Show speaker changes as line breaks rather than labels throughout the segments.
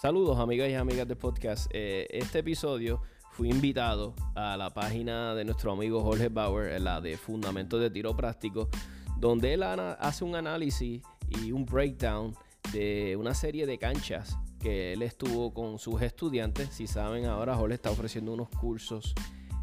Saludos amigas y amigas del podcast. Eh, este episodio fui invitado a la página de nuestro amigo Jorge Bauer, la de Fundamentos de Tiro Práctico, donde él hace un análisis y un breakdown de una serie de canchas que él estuvo con sus estudiantes. Si saben, ahora Jorge está ofreciendo unos cursos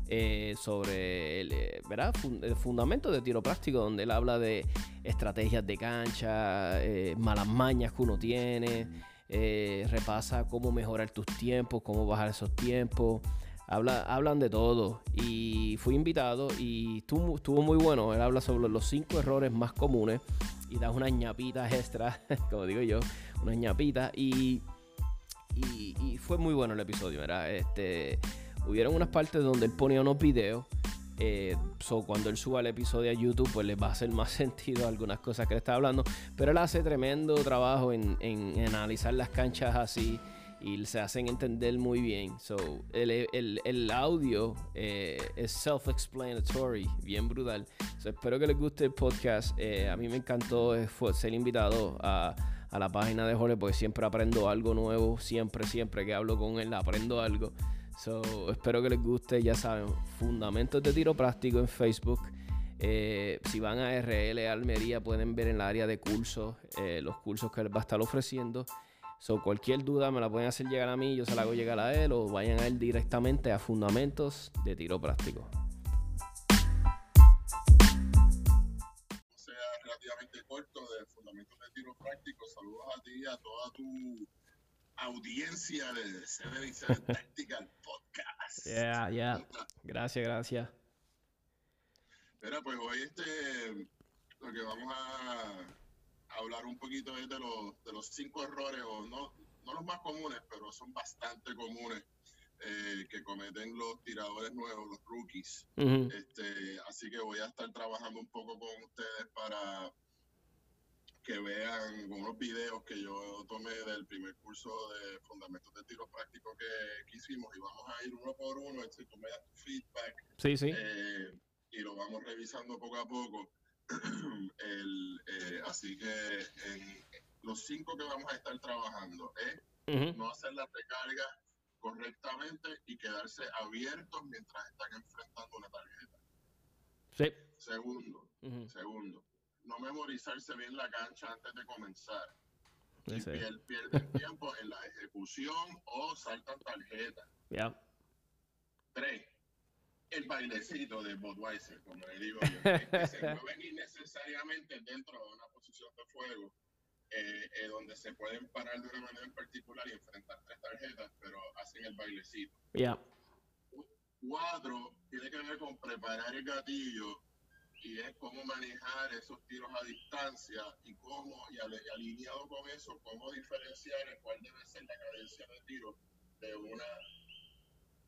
eh, sobre el, eh, ¿verdad? el fundamento de tiro práctico, donde él habla de estrategias de cancha, malas mañas que uno tiene. Eh, repasa cómo mejorar tus tiempos, cómo bajar esos tiempos. Habla, hablan de todo. Y fui invitado y estuvo, estuvo, muy bueno. Él habla sobre los cinco errores más comunes y da unas ñapitas extra, como digo yo, unas ñapitas. Y, y, fue muy bueno el episodio, ¿verdad? Este, hubieron unas partes donde él ponía unos videos eh, cuando él suba el episodio a YouTube, pues le va a hacer más sentido algunas cosas que le está hablando. Pero él hace tremendo trabajo en, analizar las canchas así y se hacen entender muy bien. So, el, audio eh, es self-explanatory, bien brutal. espero que les guste el podcast. Eh, a mí me encantó eh, ser invitado a, a la página de Jorge, porque siempre aprendo algo nuevo. Siempre, siempre que hablo con él, aprendo algo. So, espero que les guste, ya saben, Fundamentos de Tiro Práctico en Facebook. Eh, si van a RL Almería pueden ver en el área de cursos eh, los cursos que él va a estar ofreciendo. So, cualquier duda me la pueden hacer llegar a mí, yo se la hago llegar a él o vayan a él directamente a Fundamentos de Tiro Práctico.
sea relativamente corto de Fundamentos de Tiro Práctico. Saludos a ti y a toda tu audiencia de Seven Tactical Podcast.
Yeah, yeah. Gracias, gracias.
Mira, pues hoy este, lo que vamos a hablar un poquito es de los, de los cinco errores, o no, no los más comunes, pero son bastante comunes eh, que cometen los tiradores nuevos, los rookies. este, así que voy a estar trabajando un poco con ustedes para que vean unos videos que yo tomé del primer curso de fundamentos de tiro práctico que, hicimos y vamos a ir uno por uno, este, tú me das tu feedback.
Sí, sí.
Eh, y lo vamos revisando poco a poco. El, eh, así que en, los cinco que vamos a estar trabajando es no hacer la recarga correctamente y quedarse abiertos mientras están enfrentando una tarjeta.
Sí.
Segundo, segundo, no memorizarse bien la cancha antes de comenzar. Y pierden tiempo en la ejecución o saltan tarjetas.
Ya.
Tres, el bailecito de Budweiser, como le digo yo, que se mueven innecesariamente dentro de una posición de fuego, eh, eh, donde se pueden parar de una manera en particular y enfrentar tres tarjetas, pero hacen el bailecito.
Ya.
Cuatro, tiene que ver con preparar el gatillo y es cómo manejar esos tiros a distancia y cómo, y alineado con eso, cómo diferenciar cuál debe ser la cadencia de tiro de una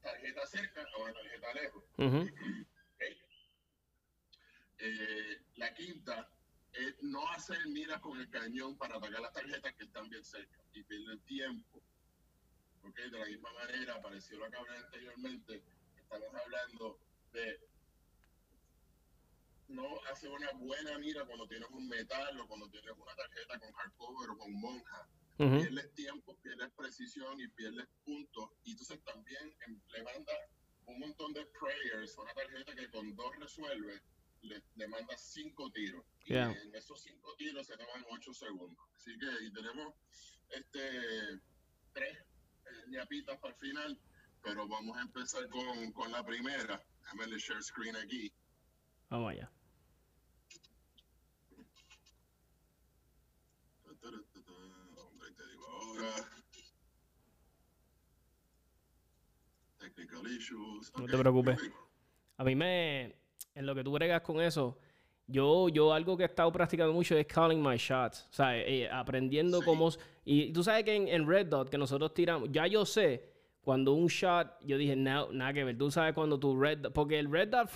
tarjeta cerca a una tarjeta lejos. Eh, la quinta es no hacer miras con el cañón para atacar las tarjetas que están bien cerca y perder tiempo. Okay, de la misma manera, apareció lo que hablé anteriormente, estamos hablando de no hace una buena mira cuando tienes un metal o cuando tienes una tarjeta con hardcover o con monja. Pierdes tiempo, pierdes precisión y pierdes puntos. Y entonces también le manda un montón de prayers, una tarjeta que con dos resuelve, le, le manda cinco tiros. Y en esos cinco tiros se toman ocho segundos. Así que y tenemos este tres eh, ñapitas para el final, pero vamos a empezar con, con la primera. Déjame share screen aquí.
Vamos allá. No te preocupes. A mí me. En lo que tú bregas con eso, yo, yo algo que he estado practicando mucho es calling my shots. O sea, eh, aprendiendo cómo. Y tú sabes que en, Red Dot, que nosotros tiramos, ya yo sé cuando un shot, yo dije, no, nada que ver. Tú sabes cuando tu Red Dot. Porque el Red Dot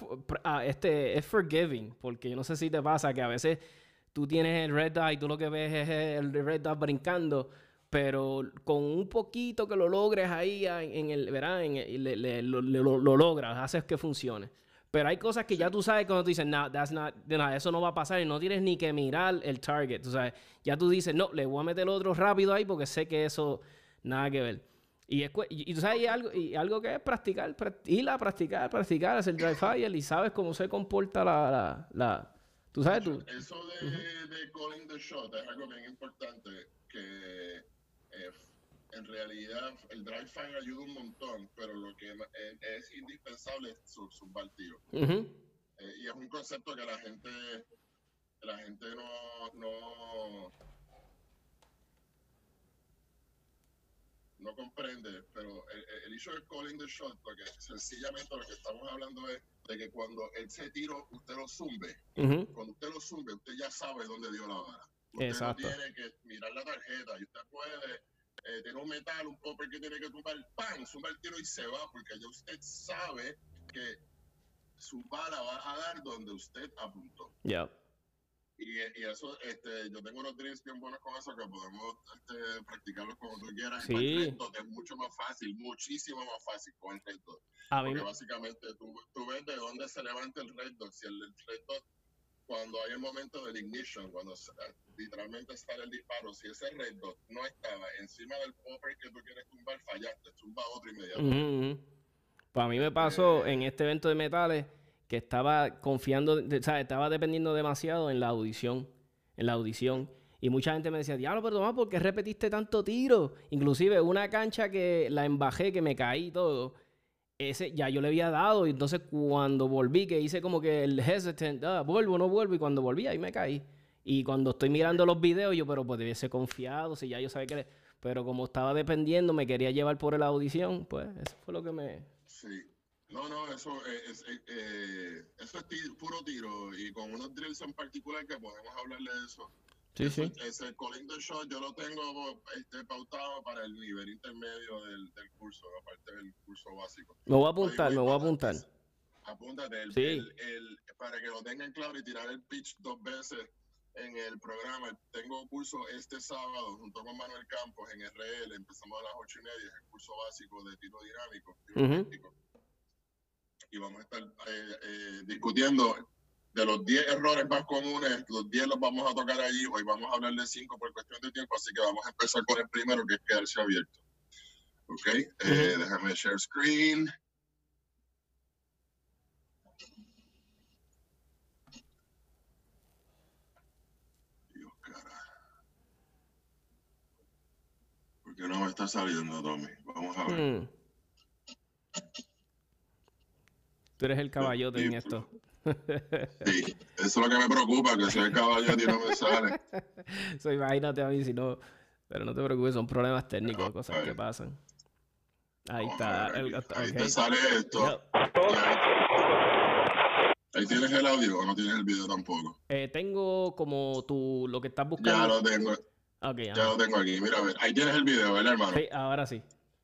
ah, este, es forgiving. Porque yo no sé si te pasa que a veces tú tienes el Red Dot y tú lo que ves es el Red Dot brincando pero con un poquito que lo logres ahí en el, ¿verdad? En lo, logras, haces que funcione. Pero hay cosas que ya tú sabes cuando tú dices, no, that's not, eso no va a pasar y no tienes ni que mirar el target. Tú sabes, ya tú dices, no, le voy a meter otro rápido ahí porque sé que eso Nada que ver. Y, es, y, tú sabes, y algo, y algo que es practicar, ir a practicar, practicar, hacer dry fire y sabes cómo se comporta la... la, ¿Tú sabes tú?
Eso de, de calling the shot es algo bien importante que eh, en realidad el dry fire ayuda un montón, pero lo que es, indispensable es su, eh, y es un concepto que la gente, la gente no, no, no comprende, pero el, el issue de calling the shot, porque sencillamente lo que estamos hablando es de que cuando ese tiro usted lo zumbe, cuando usted lo zumbe, usted ya sabe dónde dio la vara. Usted no tiene que mirar la tarjeta y usted puede eh, tener un metal, un popper que tiene que tumbar, ¡pam! Zumba el tiro y se va, porque ya usted sabe que su bala va a dar donde usted apuntó.
Ya.
Y, y, eso, este, yo tengo unos drills bien buenos con eso que podemos este, practicarlos como tú quieras.
Sí.
es mucho más fácil, muchísimo más fácil con el red dot. Porque básicamente tú, tú, ves de dónde se levanta el red dot. Si el, el red dot cuando hay el momento del ignition, cuando eh, literalmente sale el disparo, si ese red dot no estaba encima del popper que tú quieres tumbar, fallaste, tumba otro inmediatamente.
Para mí me pasó eh. en este evento de metales que estaba confiando, o sea, estaba dependiendo demasiado en la audición, en la audición. Y mucha gente me decía, diablo, pero Tomás, ¿por qué repetiste tanto tiro? Inclusive una cancha que la embajé, que me caí y todo ese ya yo le había dado. Y entonces cuando volví, que hice como que el hesitant, ah, vuelvo, no vuelvo. Y cuando volví, ahí me caí. Y cuando estoy mirando los videos, yo, pero pues debiese confiado, si ya yo sabía que... Pero como estaba dependiendo, me quería llevar por la audición, pues eso fue lo que me...
Sí. No, no, eso es, eh, eso es puro tiro. Y con unos drills en particular que podemos hablarle de eso
Sí, sí.
Ese calling the shot yo lo tengo este, pautado para el nivel intermedio del, del curso, aparte del curso básico.
Me voy a apuntar, me voy a apuntar.
Apúntate, el, el, el, para que lo tengan claro y tirar el pitch dos veces en el programa. Tengo curso este sábado junto con Manuel Campos en RL. Empezamos a las ocho y media, el curso básico de tiro dinámico. Y vamos a estar eh, eh, discutiendo de los 10 errores más comunes, los 10 los vamos a tocar allí. Hoy vamos a hablar de 5 por cuestión de tiempo, así que vamos a empezar con el primero, que es quedarse abierto. Ok, eh, déjame share screen. Dios, cara. ¿Por qué no me está saliendo, Tommy? Vamos a ver. Hmm.
Tú eres el caballote en esto.
Sí, eso es lo que me preocupa, que si el caballo no me sale.
Imagínate a mí si no. Pero no te preocupes, son problemas técnicos, cosas que pasan. Ahí está.
ahí te sale esto. Ahí tienes el audio o no tienes el video tampoco.
Eh, tengo como tu lo que estás buscando.
Ya lo tengo. ya lo tengo aquí. Mira, a ver. Ahí tienes el video, ¿verdad, hermano?
Sí, ahora sí.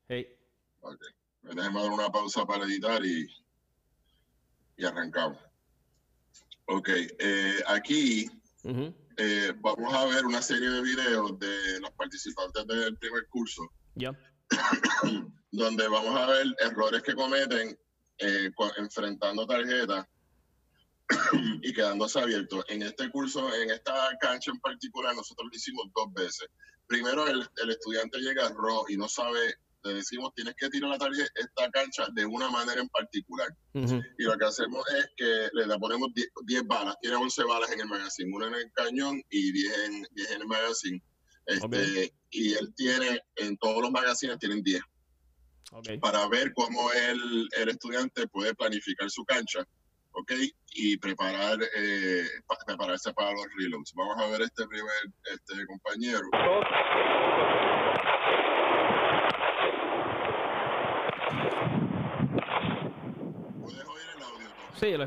Hey.
Ok. Déjame dar una pausa para editar y, y arrancamos. Ok, eh, aquí eh, vamos a ver una serie de videos de los participantes del primer curso.
Ya.
donde vamos a ver errores que cometen eh, enfrentando tarjetas y quedándose abiertos. En este curso, en esta cancha en particular, nosotros lo hicimos dos veces. Primero, el, el estudiante llega a RO y no sabe le decimos tienes que tirar la tarjeta esta cancha de una manera en particular. Y lo que hacemos es que le ponemos 10 balas, tiene 11 balas en el magazine, una en el cañón y 10 en, 10 en el magazine. Este, Y él tiene, en todos los magazines tienen 10. Para ver cómo el, el estudiante puede planificar su cancha. ¿ok? Y preparar, eh, prepararse para los reloads. Vamos a ver este primer este compañero.
Sí, lo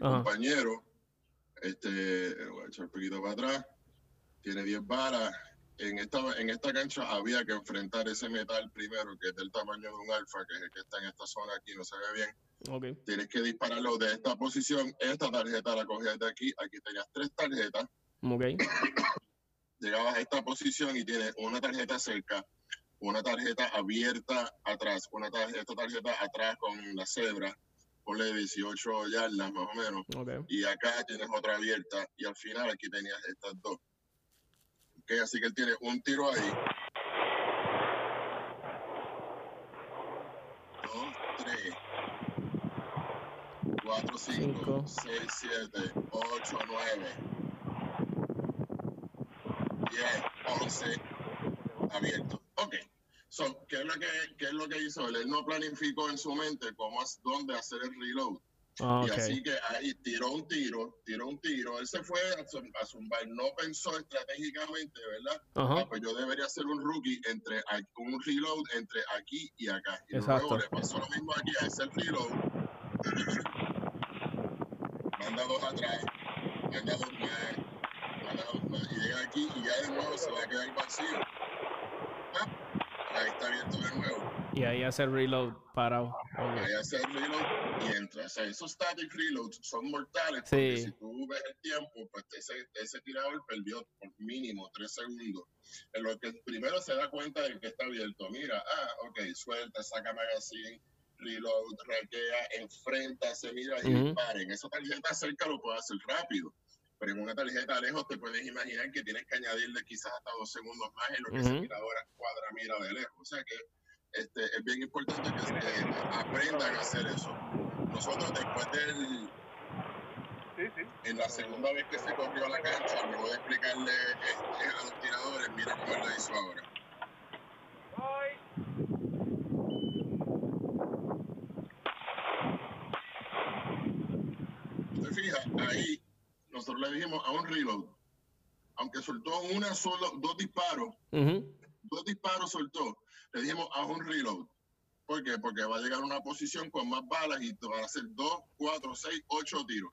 el compañero, este, voy a echar un poquito para atrás, tiene 10 balas. En esta, en esta cancha había que enfrentar ese metal primero, que es del tamaño de un alfa, que es el que está en esta zona aquí, no se ve bien.
Okay.
Tienes que dispararlo de esta posición. Esta tarjeta la cogías de aquí. Aquí tenías tres tarjetas.
Okay.
Llegabas a esta posición y tienes una tarjeta cerca, una tarjeta abierta atrás, una tarjeta, esta tarjeta atrás con la cebra, ponle 18 yardas más o menos.
Okay.
Y acá tienes otra abierta y al final aquí tenías estas dos. Okay, así que él tiene un tiro ahí. Dos, tres, cuatro, cinco,
Cinco.
seis, siete, ocho, nueve, diez, once, abierto. Ok. So, ¿qué es lo que, qué es lo que hizo él? Él no planificó en su mente cómo, dónde hacer el reload.
Ah,
Y así que ahí tiró un tiro, tiró un tiro. Él se fue a, zum- a zumbar, no pensó estratégicamente, ¿verdad?
Ajá.
Ah, pues yo debería ser un rookie entre un reload entre aquí y acá. Y
Exacto.
luego le pasó lo mismo aquí a ese reload. Manda dos atrás, manda dos más, manda dos más. Y llega aquí y ya de nuevo se va a quedar vacío. Ah, Ahí está abierto de nuevo.
Y ahí hace el reload parado. Ok.
Ahí hace el reload y entra. O sea, esos static reloads son mortales porque si tú ves el tiempo, pues ese, ese tirador perdió por mínimo tres segundos. En lo que primero se da cuenta de que está abierto. Mira, ah, ok, suelta, saca magazine, reload, raquea, enfrenta, se mira y
Ujú.
dispara. En esa tarjeta cerca lo puede hacer rápido. Pero en una tarjeta lejos te puedes imaginar que tienes que añadirle quizás hasta dos segundos más en lo que ese
Ujú.
tirador cuadra mira de lejos. O sea que este, es bien importante que, que aprendan a hacer eso. Nosotros después del,
Sí, sí.
en la segunda vez que se corrió a la cancha, luego de explicarle este, a los tiradores, mira cómo él lo hizo ahora. ¿Te fijas? Ahí nosotros le dijimos a un reload, aunque soltó una solo, dos disparos, dos disparos soltó, le dijimos a un reload. ¿Por qué? Porque va a llegar a una posición con más balas y van a hacer dos, cuatro, seis, ocho tiros.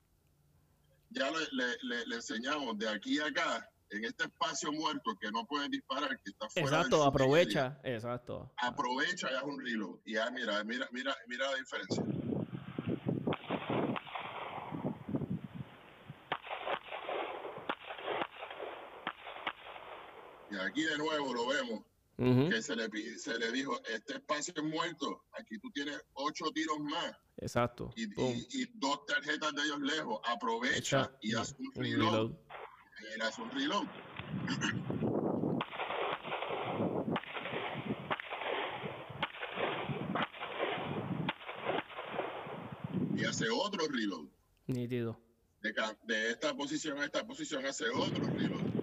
Ya le, le- le- le enseñamos de aquí a acá, en este espacio muerto que no puedes disparar, que está fuera
Exacto, aprovecha. Exacto.
aprovecha y haz un reload. Y ya mira, mira, mira, mira la diferencia. Aquí de nuevo lo vemos, que se le, se le dijo, este espacio es muerto, aquí tú tienes ocho tiros más
Exacto.
y,
Boom.
y- y dos tarjetas de ellos lejos, aprovecha
Echa
y haz un reload.
reload.
Y haz un reload. y hace otro reload.
Nítido.
De, de esta posición a esta posición hace otro reload.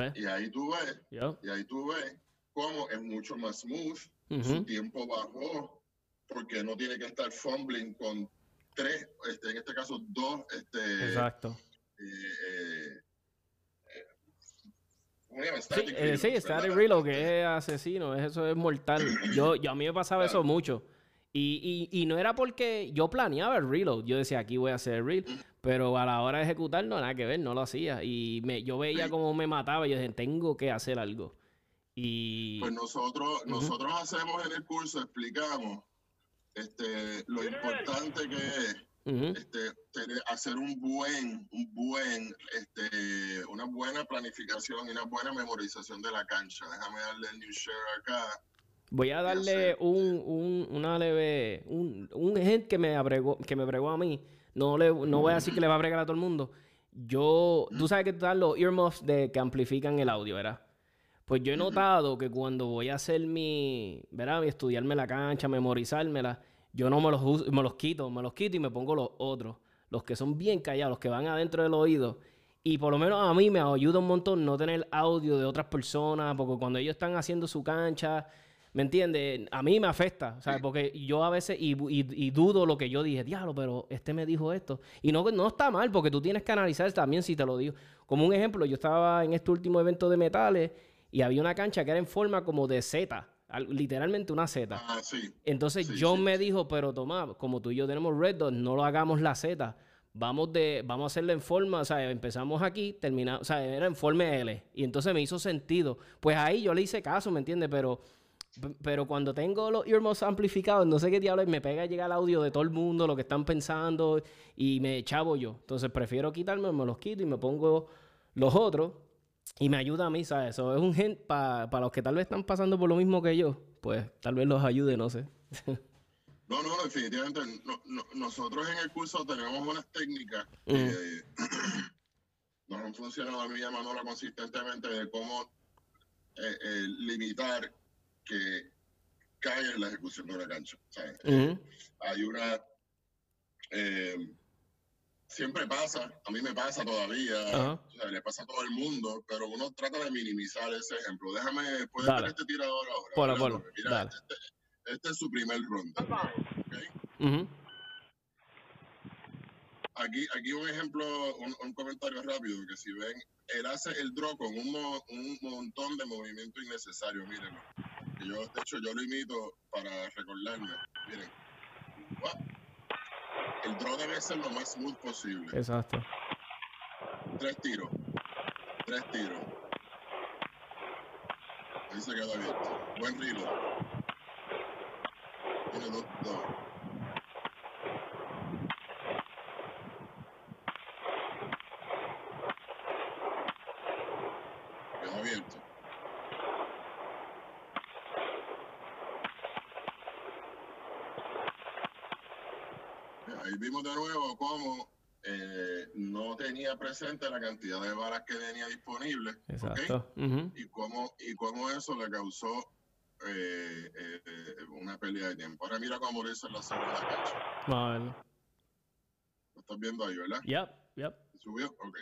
¿Ves?
Y ahí tú ves, y ahí tú ves cómo es mucho más smooth,
Ujú.
su tiempo bajó, porque no tiene que estar fumbling con tres, este, en este caso dos, este,
Exacto.
eh, eh.
Sí, eh, sí. Static Reload, que es asesino, es- eso es mortal. Yo, yo a mí me pasaba eso mucho. Y, y, y no era porque yo planeaba el reload. Yo decía, aquí voy a hacer el reel. Pero a la hora de ejecutarlo, nada que ver, no lo hacía. Y me, yo veía cómo me mataba y yo dije, tengo que hacer algo. Y...
Pues nosotros, nosotros hacemos en el curso, explicamos este, lo importante que es
Ujú.
este, tener- hacer un buen, un buen, este, una buena planificación y una buena memorización de la cancha. Déjame darle el new share acá.
Voy a darle un, un, una leve, un, un hint que me abregó, que me bregó a mí. No, le, no voy a decir que le va a bregar a todo el mundo. Yo, tú sabes que están los earmuffs de que amplifican el audio, ¿verdad? Pues yo he notado que cuando voy a hacer mi, ¿verdad? Mi estudiarme la cancha, memorizármela, yo no me los, me los quito, me los quito y me pongo los otros, los que son bien callados, los que van adentro del oído. Y por lo menos a mí me ayuda un montón no tener audio de otras personas, porque cuando ellos están haciendo su cancha, ¿me entiendes? A mí me afecta, ¿sabes? Porque yo a veces, y, y- y dudo lo que yo dije, diablo, pero este me dijo esto. Y no, no está mal, porque tú tienes que analizar también si te lo digo. Como un ejemplo, yo estaba en este último evento de metales y había una cancha que era en forma como de Z, al- literalmente una Z.
Ah, sí.
Entonces
Sí,
John
sí,
me dijo, pero toma, como tú y yo tenemos Red Dot, no lo hagamos la Z. Vamos de, vamos a hacerlo en forma, o sea, empezamos aquí, terminamos, o sea, era en forma L. Y entonces me hizo sentido. Pues ahí yo le hice caso, ¿me entiendes? Pero, pero cuando tengo los earmuffs amplificados, no sé qué diablo, es, me pega llegar el audio de todo el mundo, lo que están pensando, y me chavo yo. Entonces prefiero quitarme, me los quito y me pongo los otros. Y me ayuda a mí, ¿sabes? Eso es un gen para los que tal vez están pasando por lo mismo que yo. Pues tal vez los ayude, no sé.
No, no, definitivamente. no- no- nosotros en el curso tenemos unas técnicas que nos han funcionado a mí Manola consistentemente de cómo eh, eh, limitar que caiga en la ejecución de una cancha. Hay una... eh, siempre pasa, a mí me pasa todavía, o sea, le pasa a todo el mundo, pero uno trata de minimizar ese ejemplo. Déjame, puedes ver este tirador ahora. Porque mira,
dale.
Este, este es su primer ronda. Aquí, aquí un ejemplo, un, un comentario rápido, que si ven, él hace el draw con un, mo- un montón de movimiento innecesario, mírenlo. Que yo, de hecho, yo lo imito para recordarme. Miren. El draw debe ser lo más smooth posible.
Exacto.
Tres tiros. Tres tiros. Ahí se queda abierto. Buen reload. Tiene dos, dos. Quedó abierto. Ahí vimos de nuevo cómo eh, no tenía presente la cantidad de balas que tenía disponible.
Exacto.
Y cómo y cómo eso le causó eh, eh, una pérdida de tiempo. Ahora mira cómo lo hizo en la segunda cancha.
Verlo.
Lo estás viendo ahí, ¿verdad?
Yep, yep.
¿Subió? Ok.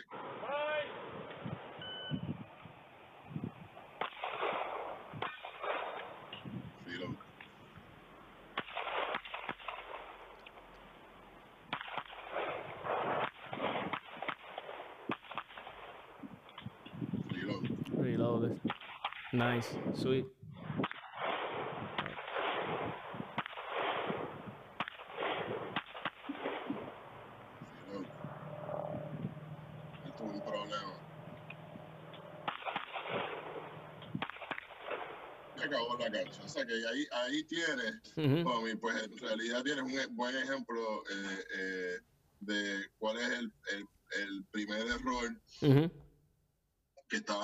Reload. Reload.
Reloaded. Nice. Sweet.
Acabó la cancha. O sea que ahí, ahí tienes
Ujú.
Tommy, pues en realidad tienes un e- buen ejemplo eh, eh, de cuál es el, el- el primer error que estaba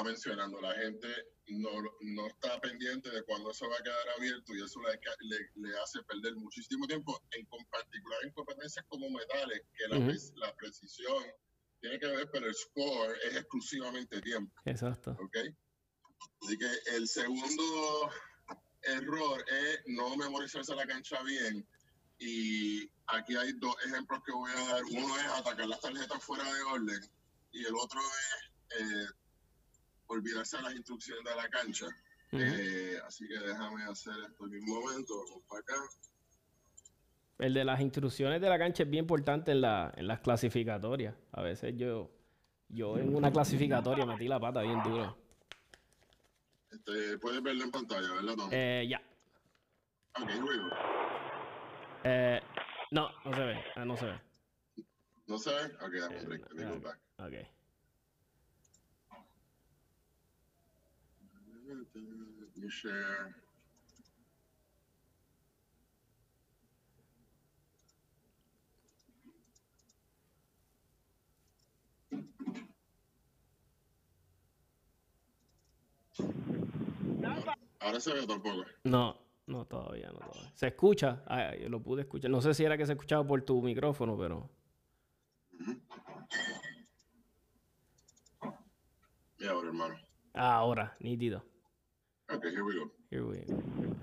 mencionando. La gente no, no está pendiente de cuándo eso va a quedar abierto y eso le, ca- le- le hace perder muchísimo tiempo, en particular en competencias como metales, que la, la precisión tiene que ver, pero el score es exclusivamente tiempo.
Exacto.
¿ok? Así que el segundo error es no memorizarse la cancha bien. Y aquí hay dos ejemplos que voy a dar. Uno es atacar las tarjetas fuera de orden y el otro es eh, olvidarse de las instrucciones de la cancha. Eh, así que déjame hacer esto en un momento. Vamos para acá.
El de las instrucciones de la cancha es bien importante en, la, en las clasificatorias. A veces yo, yo en una clasificatoria metí la pata bien duro.
Este, puedes verlo en pantalla, ¿verdad, Tom?
Eh, ya.
ok, here we go.
Eh, no, no se ve. Ah, no se ve.
¿No se ve? Ok, dame un break.
Ok.
You share. Ahora se ve tampoco.
No, no todavía, no todavía. Se escucha. Yo lo pude escuchar. No sé si era que se escuchaba por tu micrófono, pero.
Y ahora, hermano.
Ahora, nítido.
Ok, here we go.
Here we, go.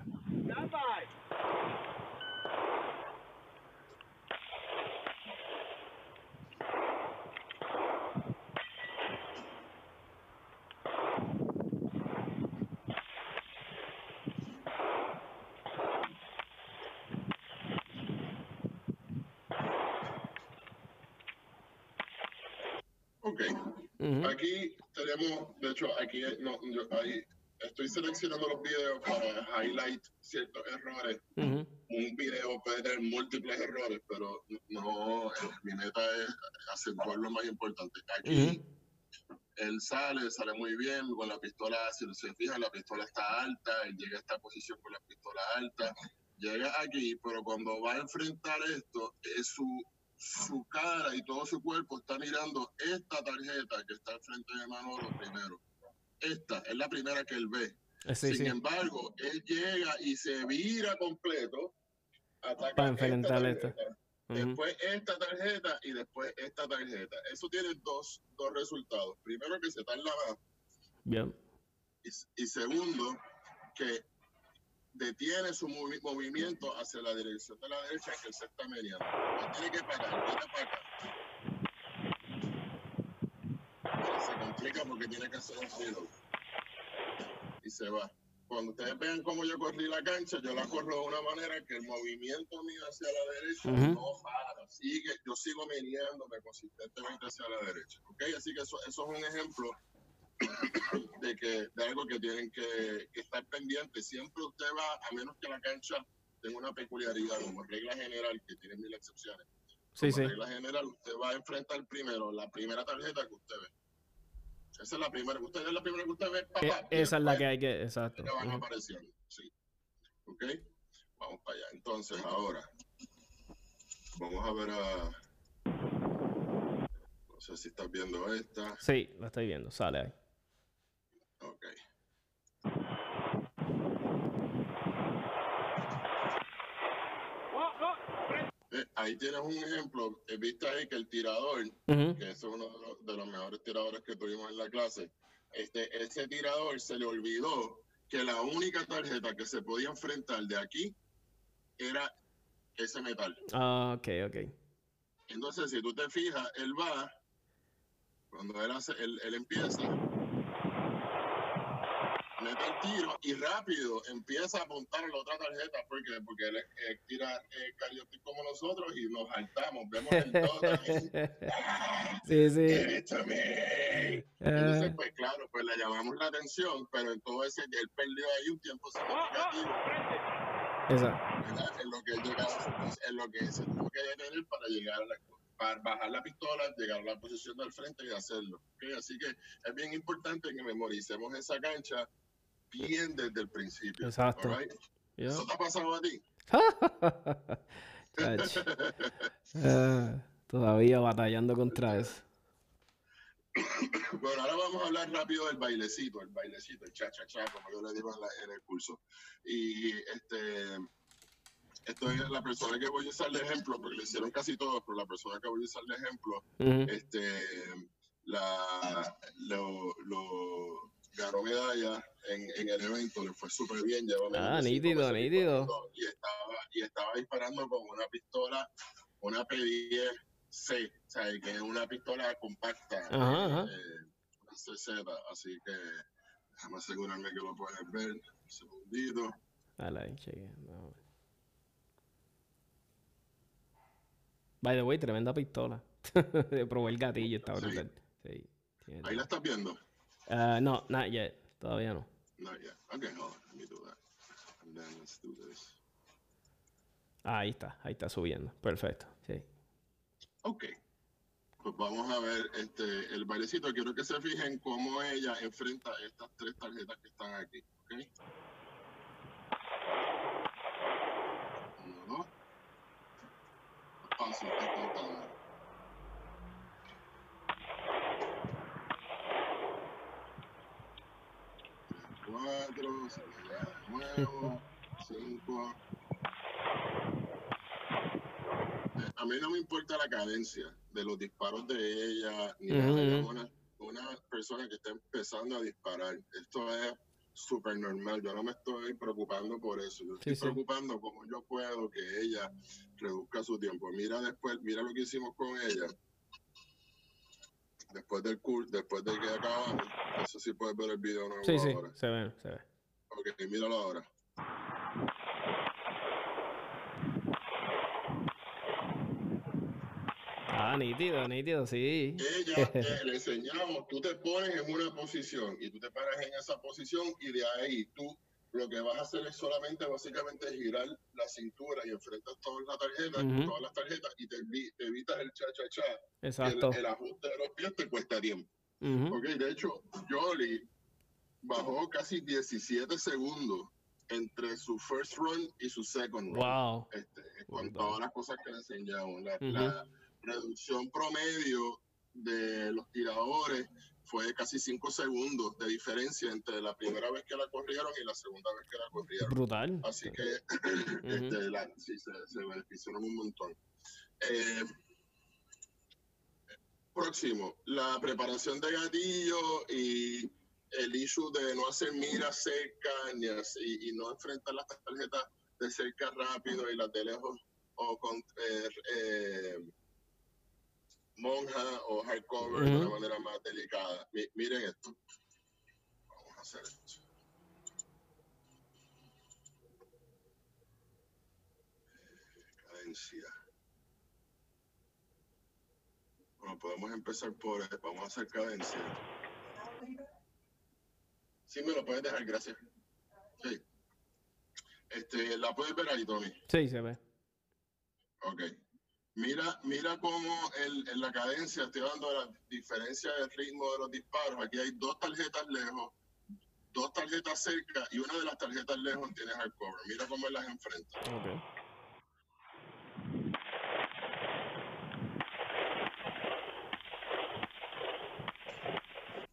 Ok. Aquí tenemos, de hecho, aquí no, yo- hay estoy seleccionando los videos para highlight ciertos errores. Un video puede tener múltiples errores, pero no, eh, mi meta es acentuar lo más importante. Aquí él sale, sale muy bien con la pistola, si se fijan, la pistola está alta, él llega a esta posición con la pistola alta, llega aquí, pero cuando va a enfrentar esto, es su, su cara y todo su cuerpo está mirando esta tarjeta que está al frente de Manolo primero. Esta es la primera que él ve.
Eh, Sí,
Sin
sí.
embargo, él llega y se vira completo. ataca
Para enfrentar
esta
esta.
Después esta tarjeta y después esta tarjeta. Eso tiene dos, dos resultados. Primero, que se tarda más.
Bien.
Y, y segundo, que detiene su movi- movimiento hacia la dirección de la derecha que él se está. No tiene que parar, vete para acá. Se complica porque tiene que hacer un reload. Y se va. Cuando ustedes vean cómo yo corrí la cancha, yo la corro de una manera que el movimiento mío hacia la derecha
Ujú.
no para. Sigue, yo sigo meneándome consistentemente hacia la derecha. ¿ok? Así que eso, eso es un ejemplo de que de algo que tienen que, que estar pendientes. Siempre usted va, a menos que la cancha tenga una peculiaridad, como regla general, que tiene mil excepciones.
Sí,
como
sí.
regla general, usted va a enfrentar primero la primera tarjeta que usted ve. Esa es la primera que usted es la primera que usted ve. Papá, y
esa es la que hay que. Exacto.
que van. Sí. ¿Ok? Vamos para allá. Entonces, ahora, vamos a ver a. No sé si estás viendo esta.
Sí, la estoy viendo. Sale ahí.
Ok. Ahí tienes un ejemplo. Eh, Viste ahí que el tirador,
Ujú.
que es uno de los, de los mejores tiradores que tuvimos en la clase, este, ese tirador se le olvidó que la única tarjeta que se podía enfrentar de aquí era ese metal.
Ah, ok, ok.
Entonces, si tú te fijas, él va, cuando él, hace, él, él empieza, el tiro y rápido empieza a apuntar a la otra tarjeta. ¿Por qué? Porque él, él tira eh, cariote como nosotros y nos saltamos. Vemos el ahí.
sí, sí.
Entonces,
Ah,
pues claro, pues le llamamos la atención, pero en todo ese, él perdió ahí un tiempo significativo. ¿verdad? en lo que él llegaba en lo que se tuvo que detener para llegar a la, para bajar la pistola, llegar a la posición del frente y hacerlo. ¿ok? Así que es bien importante que memoricemos esa cancha bien desde el principio.
Exacto.
right? ¿Eso te ha pasado a ti?
Ah, todavía batallando contra eso.
Bueno, ahora vamos a hablar rápido del bailecito, el bailecito, el cha-cha-cha, como yo le digo en, la- en el curso. Y este, esto es la persona que voy a usar de ejemplo, porque lo hicieron casi todos, pero la persona que voy a usar de ejemplo este la lo, lo ganó medalla en, en el evento, le fue súper bien,
Ah, nítido, nítido.
Y estaba, y estaba disparando con una pistola, una P10C, o sea, que es una pistola compacta,
Ajá, ajá.
eh, una CZ, así que déjame asegurarme que lo puedes ver, un segundito.
Ahí, cheque. No. By the way, tremenda pistola. Probé el gatillo, está brutal. Sí.
Ahí la estás viendo.
Ah, no, not yet. Todavía no.
No, yeah. Okay, hold on, let me do that. And then let's do this.
Ah, ahí está, ahí está subiendo. Perfecto. Sí.
Ok. Pues vamos a ver este, el bailecito. Quiero que se fijen cómo ella enfrenta estas tres tarjetas que están aquí. ¿ok? Uno, dos. Fácil, estoy contando. Tres, Cuatro, se de nuevo. Cinco. A mí no me importa la cadencia de los disparos de ella, ni es
Ujú.
una, una persona que está empezando a disparar. Esto es súper normal. Yo no me estoy preocupando por eso. Yo estoy
Sí, sí.
preocupando como yo puedo que ella reduzca su tiempo. Mira después, mira lo que hicimos con ella. Después del curso, después de que acabamos. No sé si puedes ver el video nuevo
Sí, sí,
ahora.
se ve, se ve.
Ok, míralo ahora.
Ah, nítido, nítido, sí.
Ella eh, le enseñamos, tú te pones en una posición y tú te paras en esa posición y de ahí tú lo que vas a hacer es solamente básicamente girar la cintura y enfrentas todas las tarjetas, todas las tarjetas y te, evitas el cha cha cha.
Exacto.
El, ajuste de los pies te cuesta tiempo. de hecho, Jolly bajó casi 17 segundos entre su first run y su second run.
Wow.
Este, con todas las cosas que le enseñamos. La, reducción promedio de los tiradores fue de casi 5 segundos de diferencia entre la primera vez que la corrieron y la segunda vez que la corrieron.
Brutal.
Así que este, sí, se, se, beneficiaron un montón. Eh, próximo, la preparación de gatillo y el issue de no hacer miras cerca y, no enfrentar las tarjetas de cerca rápido y las de lejos o con eh, eh, monja o hardcover de una manera más delicada. miren esto. Vamos a hacer esto. Cadencia. Bueno, podemos empezar por, vamos a hacer cadencia. Sí, me lo puedes dejar, gracias. Sí. Este, ¿La puedes ver ahí, Tony?
Sí, se ve.
Ok. Mira, mira cómo en la cadencia estoy dando la diferencia del ritmo de los disparos. Aquí hay dos tarjetas lejos, dos tarjetas cerca y una de las tarjetas lejos tiene hardcover. Mira cómo él las enfrenta. Okay.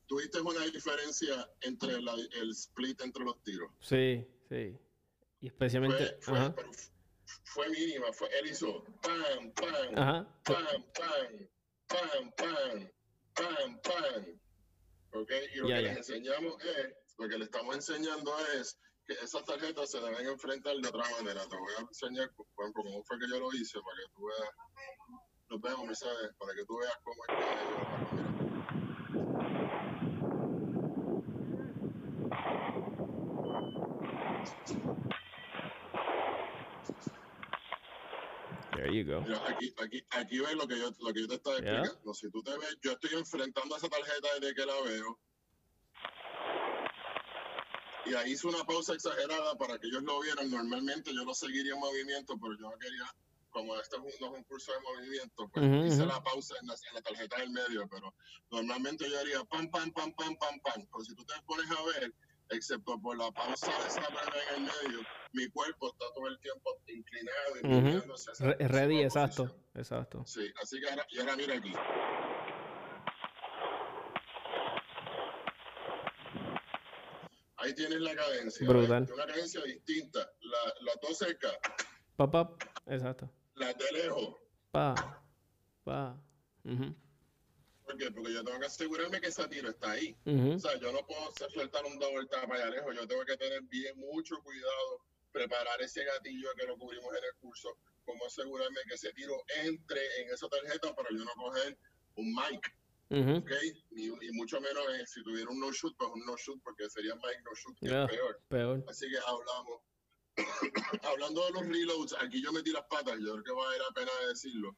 ¿Tuviste una diferencia entre el split entre los tiros?
Sí, sí. Y especialmente.
Fue, fue, mínima. Fue, él hizo pam, pam, pam, pam, pam, pam, pam, pam. ¿Ok? Y lo que les enseñamos es, lo que le estamos enseñando es que esas tarjetas se deben enfrentar de otra manera. Te voy a enseñar, por ejemplo, cómo fue que yo lo hice para que tú veas. Nos vemos, ¿sabes? Para que tú veas cómo es que yo lo
There you go.
aquí, aquí, aquí ves lo que yo, lo que yo te estaba explicando. Si tú te ves, yo estoy enfrentando a esa tarjeta desde que la veo. Y ahí hice una pausa exagerada para que ellos lo vieran. Normalmente yo lo seguiría en movimiento, pero yo no quería, como este no es un curso de movimiento, pues hice la pausa en la, en la, tarjeta del medio, pero normalmente yo haría pam, pam, pam, pam, pam, pam. Pero si tú te pones a ver, excepto por la pausa de esa breve en el medio, mi cuerpo está todo el tiempo inclinado y
uh Ready, exacto, exacto.
Sí, así que ahora, y ahora mira aquí. Ahí tienes la cadencia.
Brutal.
Una cadencia distinta. La, la dos cerca.
Pa, pa, exacto.
La de lejos.
Pa, pa.
¿Por qué? Porque yo tengo que asegurarme que ese tiro está ahí. O sea, yo no puedo sueltar un double tap allá lejos. Yo tengo que tener bien mucho cuidado, preparar ese gatillo que lo cubrimos en el curso, como asegurarme que ese tiro entre en esa tarjeta para yo no coger un mic. ¿okay? Y, mucho menos eh, si tuviera un no shoot, pues un no shoot, porque sería mic no shoot, que es peor.
peor.
Así que hablamos. Hablando de los reloads, aquí yo metí las patas, yo creo que vale la pena decirlo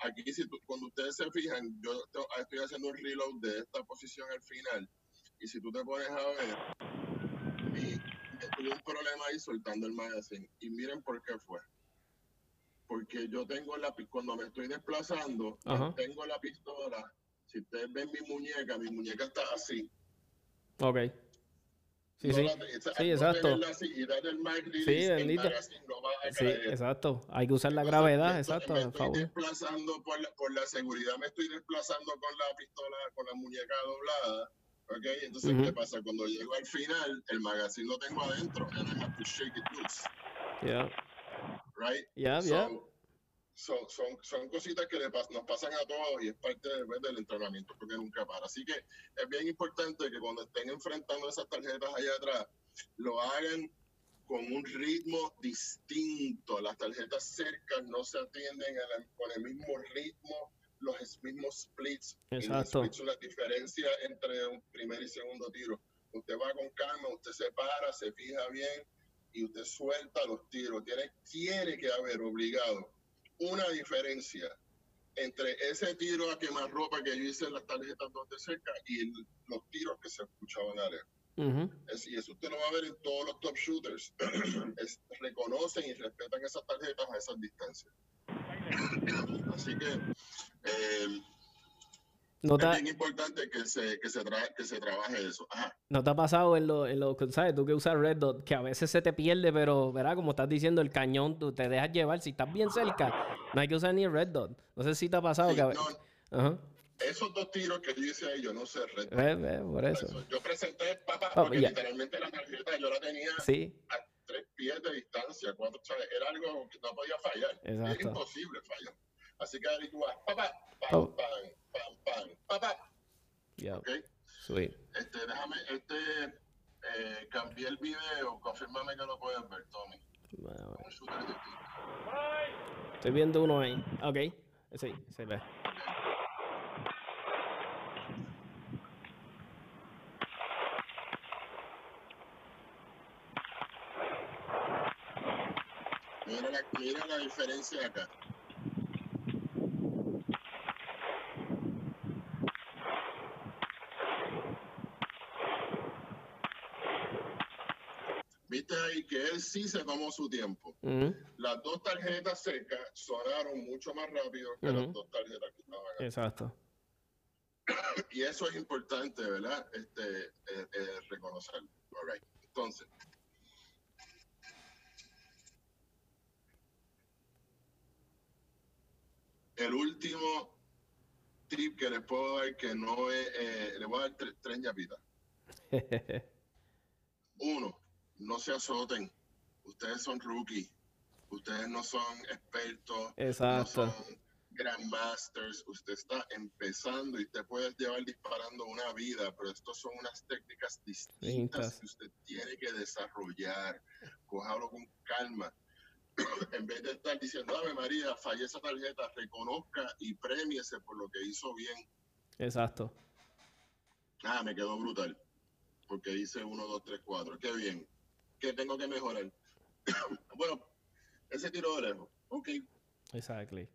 aquí si cuando ustedes se fijan, yo estoy haciendo un reload de esta posición al final y si tú te pones a ver, y, tuve un problema ahí soltando el magazine y miren por qué fue. Porque yo tengo la cuando me estoy desplazando, tengo la pistola. Si ustedes ven mi muñeca, mi muñeca está así.
Ok. Sí, sí. sí, exacto. sí, bendito. sí, exacto. Hay que usar la gravedad, exacto.
Me estoy desplazando por la, por la seguridad, me estoy desplazando con la pistola, con la muñeca doblada. ¿Ok? Entonces, ¿qué pasa? Cuando llego al final, el magazine lo tengo adentro and I have to shake it loose.
Yeah.
Right?
Yeah, yeah
son, son, son cositas que le nos pasan a todos y es parte pues, del entrenamiento porque nunca para. Así que es bien importante que cuando estén enfrentando esas tarjetas allá atrás, lo hagan con un ritmo distinto. Las tarjetas cercas no se atienden con el mismo ritmo, los mismos splits.
Exacto.
Y la diferencia entre un primer y segundo tiro. Usted va con calma, usted se para, se fija bien y usted suelta los tiros. Tiene, tiene que haber obligado una diferencia entre ese tiro a quemar ropa que yo hice en las tarjetas donde cerca y el- los tiros que se escuchaban a lejos.
Ujú.
Es- y eso usted lo va a ver en todos los top shooters. Es- reconocen y respetan esas tarjetas a esas distancias. Así que eh,
¿No te,
es bien importante que se, que se, tra- que se trabaje eso. Ajá.
no te ha pasado en los, en los, ¿sabes? Tú que usas Red Dot, que a veces se te pierde, pero, ¿verdad? Como estás diciendo, el cañón, tú te dejas llevar. Si estás bien cerca, no hay que usar ni Red Dot. No sé si te ha pasado
Sí,
que a ve-
no,
Ajá.
esos dos tiros que yo hice ahí, yo no sé. red-
Ve, ve, por eso.
eso. Yo presenté papá
Oh,
porque
ya.
literalmente la tarjeta yo la tenía
Sí,
a tres pies de distancia. Cuatro, ¿sabes? Era algo que no podía fallar. Era
exacto.
imposible fallar. Así que ahí tú vas, papá, pam,
Oh.
papá.
Ya,
¿ok?
sweet.
Este, déjame, este, eh, cambié el video, confírmame que lo puedes ver, Tommy.
Bueno,
Un shooter distinto.
Estoy viendo uno ahí. Ok. Sí, se ve.
Mira la, mira la diferencia acá. Viste ahí que él sí se tomó su tiempo. Las dos tarjetas secas sonaron mucho más rápido que las dos tarjetas que estaban acá.
Exacto.
Y eso es importante, ¿verdad? Este, eh, eh, reconocerlo. Right. Entonces, el último tip que les puedo dar, que no es, eh, le voy a dar tre- tres ñapitas. Uno, no se azoten. Ustedes son rookies. Ustedes no son expertos. no son grandmasters, usted está empezando y usted puede llevar disparando una vida, pero estos son unas técnicas distintas
Distintas.
que usted tiene que desarrollar. Cójalo con calma. en vez de estar diciendo, Ave María, fallé esa tarjeta, reconozca y premiese por lo que hizo bien.
Exacto.
Ah, me quedó brutal. Porque hice 1, 2, 3, 4. Qué bien. ¿Qué tengo que mejorar? bueno, ese tiro de lejos. Ok.
Exactly.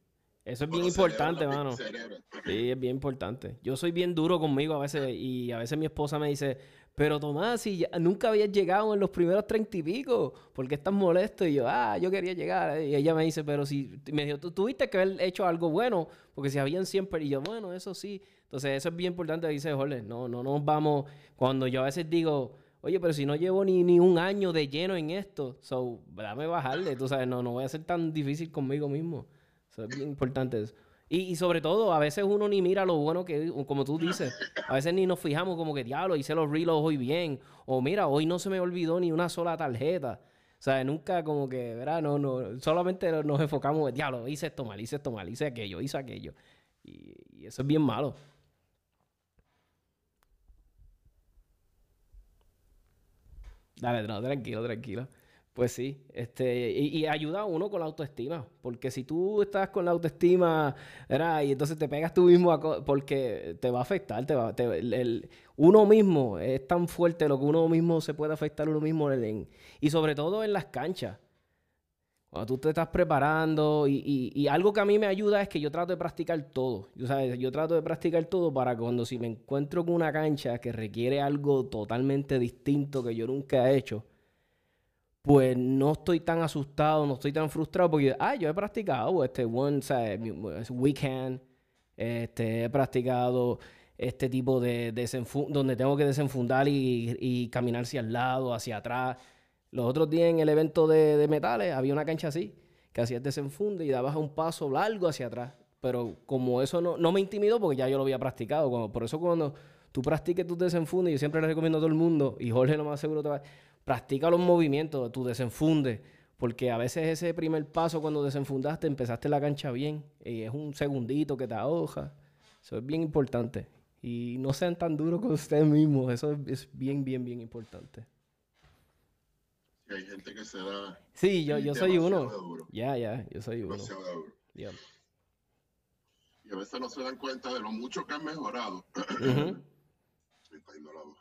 Eso es bien importante,
cerebro,
mano.
cerebro.
Sí, es bien importante. Yo soy bien duro conmigo a veces y a veces mi esposa me dice, pero Tomás, si ya- nunca habías llegado en los primeros treinta y pico, ¿por qué estás molesto? Y yo, ah, yo quería llegar. Y ella me dice, pero si, me dijo, tú tuviste que haber hecho algo bueno, porque si habían siempre, y yo, bueno, eso sí. Entonces eso es bien importante, dice Jorge, no, no nos vamos, cuando yo a veces digo, oye, pero si no llevo ni, ni un año de lleno en esto, so, dame bajarle, tú sabes, no, no voy a ser tan difícil conmigo mismo. Eso es bien importante eso. Y, y sobre todo, a veces uno ni mira lo bueno que, como tú dices, a veces ni nos fijamos como que, diablo, hice los reloads hoy bien. O mira, hoy no se me olvidó ni una sola tarjeta. O sea, nunca como que, ¿verdad? No, no, solamente nos enfocamos, diablo, hice esto mal, hice esto mal, hice aquello, hice aquello. Y, y eso es bien malo. Dale, no, tranquilo, tranquilo. Pues sí, este, y, ayuda a uno con la autoestima, porque si tú estás con la autoestima, ¿verdad? Y entonces te pegas tú mismo, a porque te va a afectar, te va, te- el- el- uno mismo es tan fuerte lo que uno mismo se puede afectar uno mismo, en- y sobre todo en las canchas. Tú te estás preparando, y, y- algo que a mí me ayuda es que yo trato de practicar todo. Yo, yo trato de practicar todo para cuando si me encuentro con una cancha que requiere algo totalmente distinto que yo nunca he hecho, pues no estoy tan asustado, no estoy tan frustrado porque, ah, yo he practicado este weekend, este, he practicado este tipo de desenfu- donde tengo que desenfundar y, y caminar hacia el lado, hacia atrás. Los otros días en el evento de, de metales había una cancha así, que hacías desenfunde y dabas un paso largo hacia atrás. Pero como eso no, no me intimidó porque ya yo lo había practicado. por eso cuando tú practiques tus desenfundes, yo siempre le recomiendo a todo el mundo, y Jorge lo más seguro te va practica los movimientos, tu desenfunde, porque a veces ese primer paso cuando desenfundaste, empezaste la cancha bien, y es un segundito que te ahoja. Eso es bien importante. Y no sean tan duros con ustedes mismos, eso es, es bien, bien, bien importante.
Hay gente que se da
Sí, yo, yo soy uno. Ya, ya, yo soy uno.
Y a veces no se dan cuenta de lo mucho que han mejorado. La voz.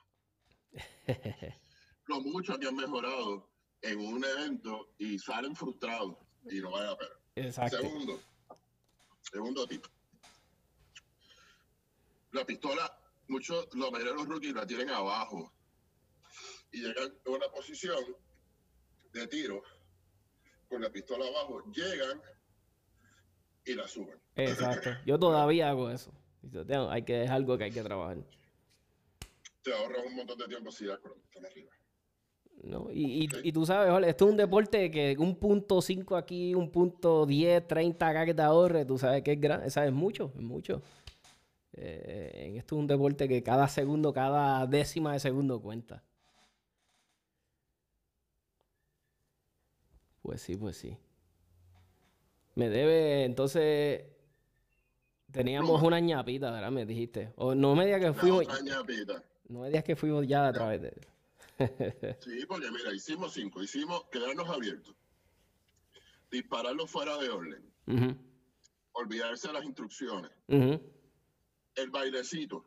lo mucho que han mejorado en un evento y salen frustrados y no vale la pena.
Exacto.
Segundo, segundo tip. la pistola, muchos, los mayoría de los rookies la tienen abajo y llegan a una posición de tiro con la pistola abajo, llegan y la suben.
Exacto. Yo todavía hago eso. Hay que, es algo que hay que trabajar.
Te ahorras un montón de tiempo si das con la pistola arriba.
¿no? Y, y, y, tú sabes, esto es un deporte que un punto 5 aquí, un punto 10, 30 acá que te ahorre, tú sabes que es grande, sabes, mucho, es mucho. Eh, esto es un deporte que cada segundo, cada décima de segundo cuenta. Pues sí, pues sí. Me debe, entonces, teníamos una ñapita, ¿verdad? Me dijiste. O no me digas que fuimos... No me digas que fuimos ya a través de...
sí, porque mira, hicimos cinco. Hicimos quedarnos abiertos. Dispararlo fuera de orden. Olvidarse de las instrucciones. El bailecito.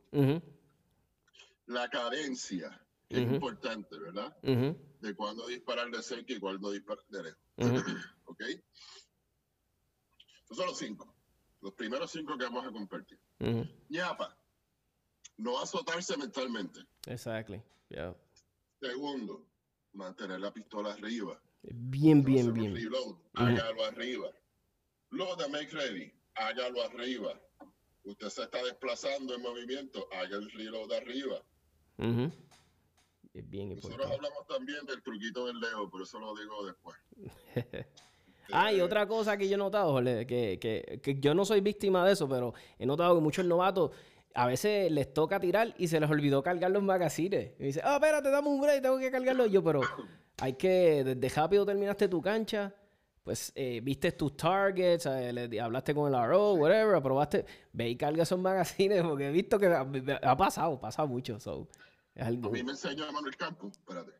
La cadencia, que es importante, ¿verdad? De cuándo disparar de cerca y cuándo disparar de lejos. ¿Ok? Esos son los cinco. Los primeros cinco que vamos a compartir. ñapa. No azotarse mentalmente.
Exactly. Yeah.
Segundo, mantener la pistola arriba.
Bien, bien, bien.
Reload, hágalo arriba. Load and make ready, hágalo arriba. Usted se está desplazando en movimiento, haga el reload arriba.
Es bien
importante. Nosotros hablamos también del truquito del Leo, pero eso lo digo después.
ah, y otra cosa que yo he notado, que, que, que yo no soy víctima de eso, pero he notado que muchos novatos a veces les toca tirar y se les olvidó cargar los magazines. Y dice, ah, espérate, dame un break, tengo que cargarlo yo, pero hay que, desde rápido terminaste tu cancha, pues eh, viste tus targets, eh, hablaste con el RO, whatever, aprobaste, ve y carga esos magazines, porque he visto que ha, pasado, pasa mucho. So,
A mí me enseñó Manuel Campos, espérate.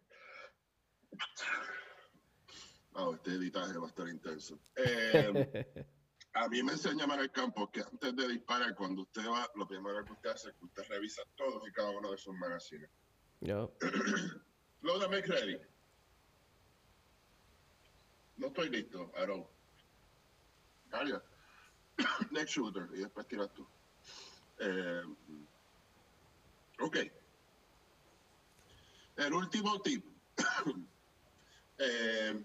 Oh, este editaje va a estar intenso. Eh, a mí me enseña Manuel Campos que antes de disparar, cuando usted va, lo primero que usted hace es que usted revisa todos y cada uno de esos magazines.
Yo.
Load and make ready. No estoy listo, Aaron. Calla. Next shooter. Y después tiras tú. Eh, ok. El último tip. eh,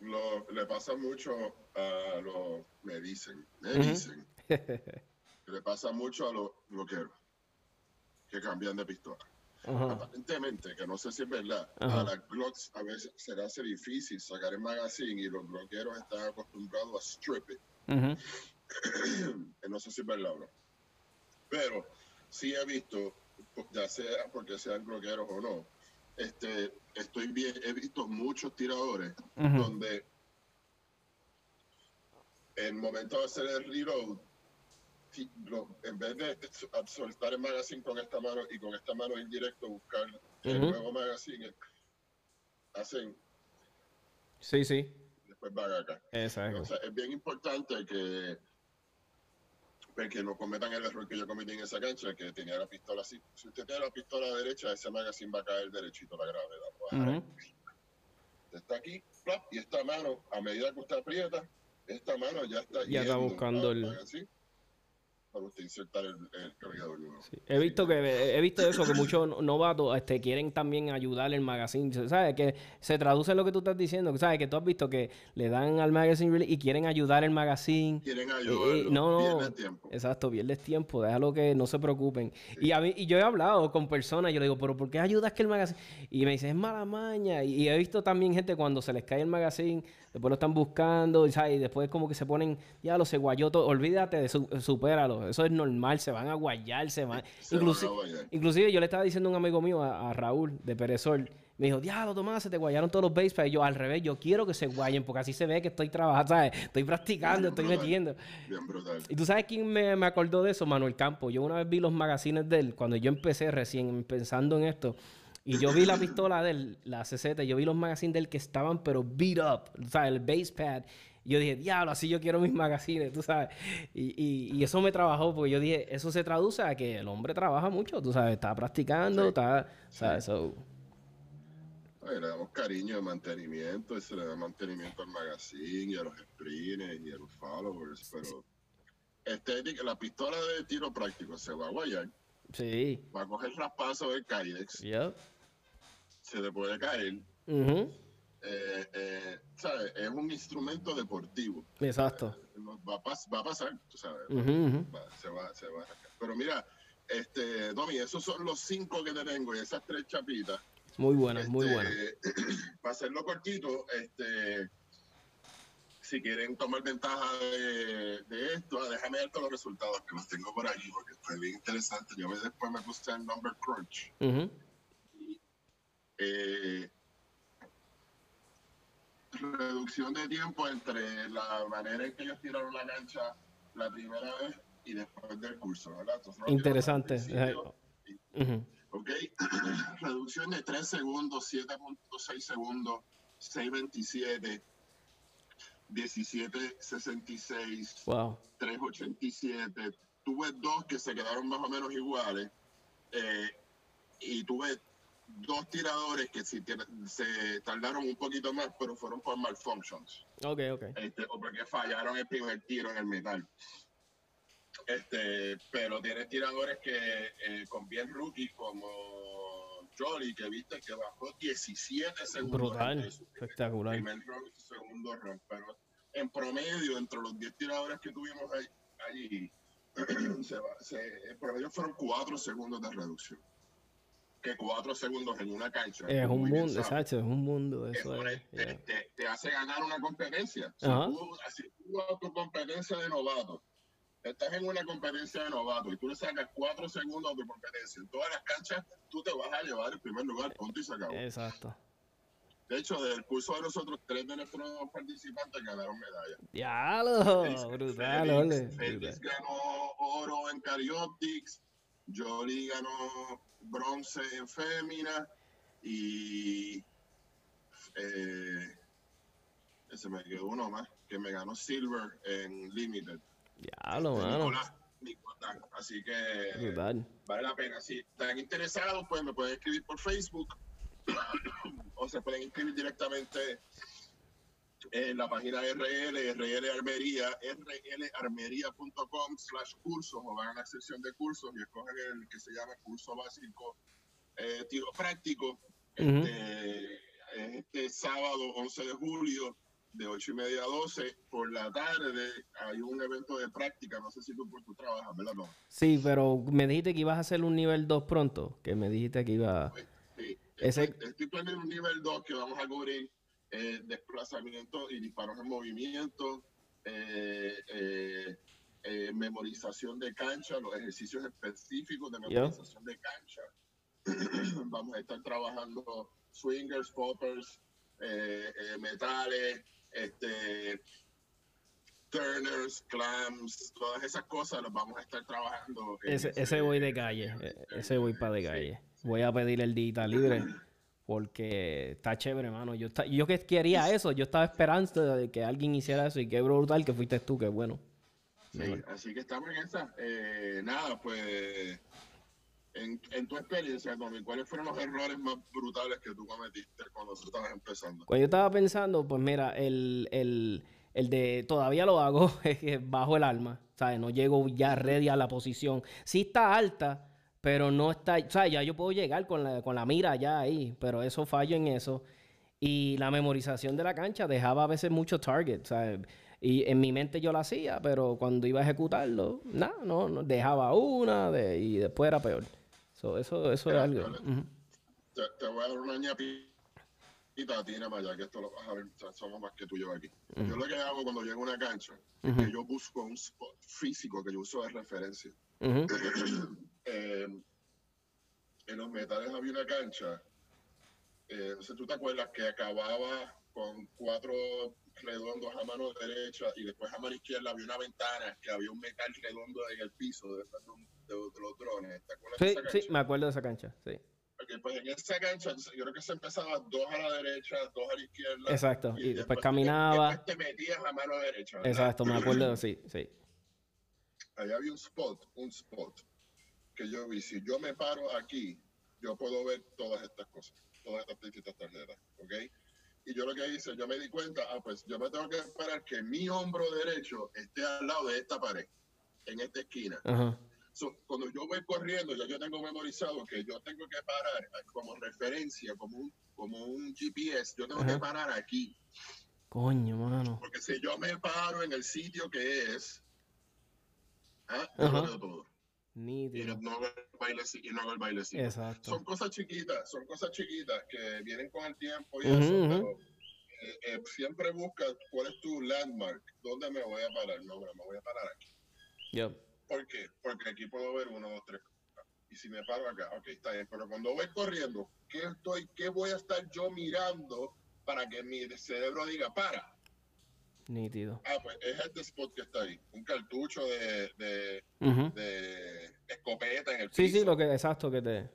lo, le pasa mucho a los, me dicen, me dicen, le pasa mucho a los bloqueros que cambian de pistola. Aparentemente, que no sé si es verdad, a las Glocks a veces se le hace difícil sacar el magazine y los bloqueros están acostumbrados a strip it. no sé si es verdad o no. Pero sí he visto, ya sea porque sean bloqueros o no, este, estoy bien, he visto muchos tiradores donde en momento de hacer el reload, en vez de soltar el magazine con esta mano y con esta mano indirecto buscar el nuevo magazine, hacen.
Sí, sí.
Después van acá.
Exacto.
es bien importante que que no cometan el error que yo cometí en esa cancha, que tenía la pistola así. Si usted tiene la pistola derecha, ese magazine va a caer derechito la gravedad. Está aquí, y esta mano, a medida que usted aprieta, esta mano ya está.
Ya está buscando el
para usted insertar el, cargador
He visto que he visto eso que muchos novatos este, quieren también ayudar el magazine, ¿sabes? Que se traduce lo que tú estás diciendo, ¿sabes? Que tú has visto que le dan al magazine y quieren ayudar el magazine.
Quieren ayudar.
no, no. tiempo. Exacto, pierdes tiempo, déjalo que no se preocupen. Y a mí y yo he hablado con personas, yo le digo, "¿Pero por qué ayudas que el magazine?" Y me dicen, "Es mala maña." Y, he visto también gente cuando se les cae el magazine, después lo están buscando, ¿sabes? Y después como que se ponen, "Ya lo se guayó todo, olvídate de su, supéralo." Eso es normal, se van a guayar, se van. inclusive, yo le estaba diciendo a un amigo mío, a, Raúl de Perezol, me dijo, diablo, Tomás, se te guayaron todos los basepads. Y yo, al revés, yo quiero que se guayen, porque así se ve que estoy trabajando, ¿sabes? Estoy practicando, estoy metiendo. Y tú sabes quién me, me, acordó de eso, Manuel Campo. Yo una vez vi los magazines de él, cuando yo empecé recién pensando en esto. Y yo vi la pistola de él, la CZ, yo vi los magazines de él que estaban, pero beat up, o sea, el basepad. Y yo dije, diablo, así yo quiero mis magazines, tú sabes. Y, y, eso me trabajó, porque yo dije, eso se traduce a que el hombre trabaja mucho, tú sabes, está practicando, está, ¿sabes?
le damos cariño de mantenimiento y se le da mantenimiento al magazine y a los sprints y a los followers, pero estética, la pistola de tiro práctico se va a guayar,
Sí.
va a coger raspazo del Kydex,
Yep.
Se le puede caer.
Ujú.
eh, eh, ¿sabes? Es un instrumento deportivo.
Exacto.
Va a, pas- va a pasar, tú sabes.
Ujú, ujú.
Va- se va, se va a sacar. Pero mira, este, Domi, esos son los cinco que te tengo y esas tres chapitas.
Muy buenas, muy
Este,
buenas.
Para hacerlo cortito, este, si quieren tomar ventaja de, de esto, ah, déjame ver todos los resultados que los tengo por aquí, porque fue bien interesante. Yo después me puse el number crunch.
Ujú.
Eh, reducción de tiempo entre la manera en que ellos tiraron la cancha la primera vez y después del curso, ¿verdad? Entonces,
Interesante.
Ok, reducción de 3 segundos, 7.6 segundos, 6.27, 17.66,
Wow.
3.87. Tuve dos que se quedaron más o menos iguales. eh, y tuve dos tiradores que sí se tardaron un poquito más, pero fueron por malfunctions.
Ok, ok.
Este, o porque fallaron el primer tiro en el metal. Este, pero tienes tiradores que eh, con bien rookie como Jolly, que viste que bajó 17 segundos.
Brutal. Espectacular.
primer round y su segundo round. Pero en promedio, entre los 10 tiradores que tuvimos allí, se se- en promedio fueron 4 segundos de reducción. Que 4 segundos en una cancha.
Es un mundo, exacto, es un mundo
es
eso es.
te,
yeah.
te- te hace ganar una competencia. Si tú, si tú a tu competencia de novato, estás en una competencia de novato y tú le sacas 4 segundos tu competencia, en todas las canchas tú te vas a llevar el primer lugar, punto y se acabó.
Exacto.
De hecho, del curso de nosotros, tres de nuestros participantes ganaron medallas.
Diablo, brutal,
Félix- ganó oro en Carioptics, Jolie ganó bronce en Fémina y eh, se me quedó uno más, que me ganó silver en Limited.
Diablo,
de
mano.
Nicolás Nicolás. Así que vale la pena. Si están interesados, pues me pueden escribir por Facebook o se pueden inscribir directamente en la página RL, RL Armería, rlarmería.com slash cursos o van a la sección de cursos y escogen el que se llama curso básico eh, tiro práctico.
Ujú.
este, este sábado 11 de julio de 8 y media a 12 por la tarde hay un evento de práctica, no sé si tú, tú trabajas, ¿verdad? No.
Sí, pero me dijiste que ibas a hacer un nivel 2 pronto. Que me dijiste que iba.
Sí,
Ese-
estoy, estoy planeando un nivel 2 que vamos a cubrir eh, desplazamiento y disparos en movimiento, eh, eh, eh, memorización de cancha, los ejercicios específicos de
Yeah.
memorización de cancha. vamos a estar trabajando swingers, poppers, eh, metales, este, turners, clams, todas esas cosas las vamos a estar trabajando.
Ese,
ese-
ese voy de calle. Ese voy para de calle. Voy a pedir el digital libre. Porque está chévere, mano. Yo, yo que quería eso, yo estaba esperando de que alguien hiciera eso y qué brutal que fuiste tú, qué bueno.
Sí, así que estamos en esa. Eh, nada, pues, en, en tu experiencia, Tommy, ¿cuáles fueron los errores más brutales que tú cometiste cuando tú estabas empezando?
Cuando yo estaba pensando, pues mira, el, el, el de todavía lo hago, es que bajo el arma, ¿sabes? No llego ya ready a la posición. Sí está alta, pero no está, o sea, ya yo puedo llegar con la, con la mira ya ahí, pero eso fallo en eso. Y la memorización de la cancha dejaba a veces mucho target, ¿sabes? Y en mi mente yo lo hacía, pero cuando iba a ejecutarlo, nada, no, no, dejaba una de- y después era peor. So, eso eso es
Mira,
algo.
yo le-
ujú.
Te, te voy a dar una ñapita a ti, nada más, ya que esto lo vas a ver, somos más que tú y yo aquí. Yo lo que hago cuando llego a una cancha, es que yo busco un spot físico que yo uso de referencia. Eh, en los metales había una cancha, eh, no sé, tú te acuerdas que acababa con cuatro redondos a mano derecha y después a mano izquierda había una ventana que había un metal redondo en el piso de, de- de- de los drones. ¿Te acuerdas de
Sí,
esa
sí, me acuerdo de esa cancha, sí.
Porque, pues en esa cancha yo creo que se empezaba dos a la derecha, dos a la izquierda.
Exacto, y después
te-
caminaba.
Después te metías a mano derecha. ¿verdad?
Exacto, me acuerdo, sí, sí.
Allá había un spot, un spot que yo vi. Si yo me paro aquí, yo puedo ver todas estas cosas, todas estas distintas tarjetas, ¿ok? Y yo lo que hice, yo me di cuenta, ah, pues yo me tengo que esperar que mi hombro derecho esté al lado de esta pared. en esta esquina.
Ajá.
So, cuando yo voy corriendo, ya yo tengo memorizado que yo tengo que parar como referencia, como un, como un GPS, yo tengo
Ajá.
que parar aquí.
Coño, mano.
Porque si yo me paro en el sitio que es, ah, yo lo veo todo. Y
Nítido.
no, no hago el bailecito. Y no hago el bailecito.
Exacto.
Son cosas chiquitas, son cosas chiquitas que vienen con el tiempo y eso, pero eh, eh, siempre busca cuál es tu landmark, dónde me voy a parar. No, bueno, me voy a parar aquí.
Yep.
¿Por qué? Porque aquí puedo ver uno, dos, tres. Y si me paro acá, ok, está bien. Pero cuando voy corriendo, ¿qué, estoy, qué voy a estar yo mirando para que mi cerebro diga, para?
Nítido.
Ah, pues es este spot que está ahí. Un cartucho de, de, escopeta en el
Sí,
piso.
sí, lo que exacto que te.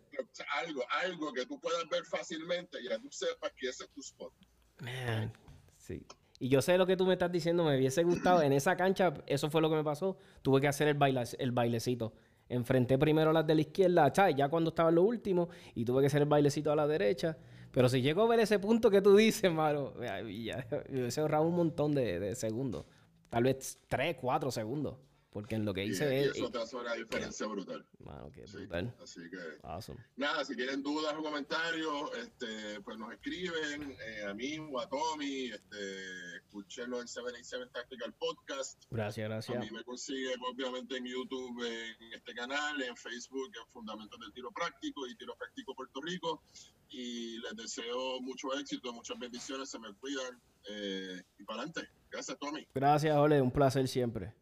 Algo, algo que tú puedas ver fácilmente y ya tú sepas que ese es tu spot.
Man, sí. Y yo sé lo que tú me estás diciendo, me hubiese gustado. En esa cancha, eso fue lo que me pasó. Tuve que hacer el, baila- el bailecito. Enfrenté primero las de la izquierda, ¿sabes? ya cuando estaba en lo último, y tuve que hacer el bailecito a la derecha. Pero si llego a ver ese punto que tú dices, mano, ya, ya, hubiese ahorrado un montón de, de segundos. Tal vez 3, 4 segundos. Porque en lo que hice
y
es.
eso te hace una diferencia brutal.
Mano, qué
Sí,
brutal.
Así que,
Awesome.
nada, si tienen dudas o comentarios, este, pues nos escriben eh, a mí o a Tommy. Este, escúchenlo en 787 Tactical Podcast.
Gracias,
A
gracias.
mí me consiguen obviamente en YouTube, en este canal, en Facebook, en Fundamentos del Tiro Práctico y Tiro Práctico Puerto Rico. Y les deseo mucho éxito, muchas bendiciones, se me cuidan eh, y para adelante. Gracias, Tommy.
Gracias, Ole, un placer siempre.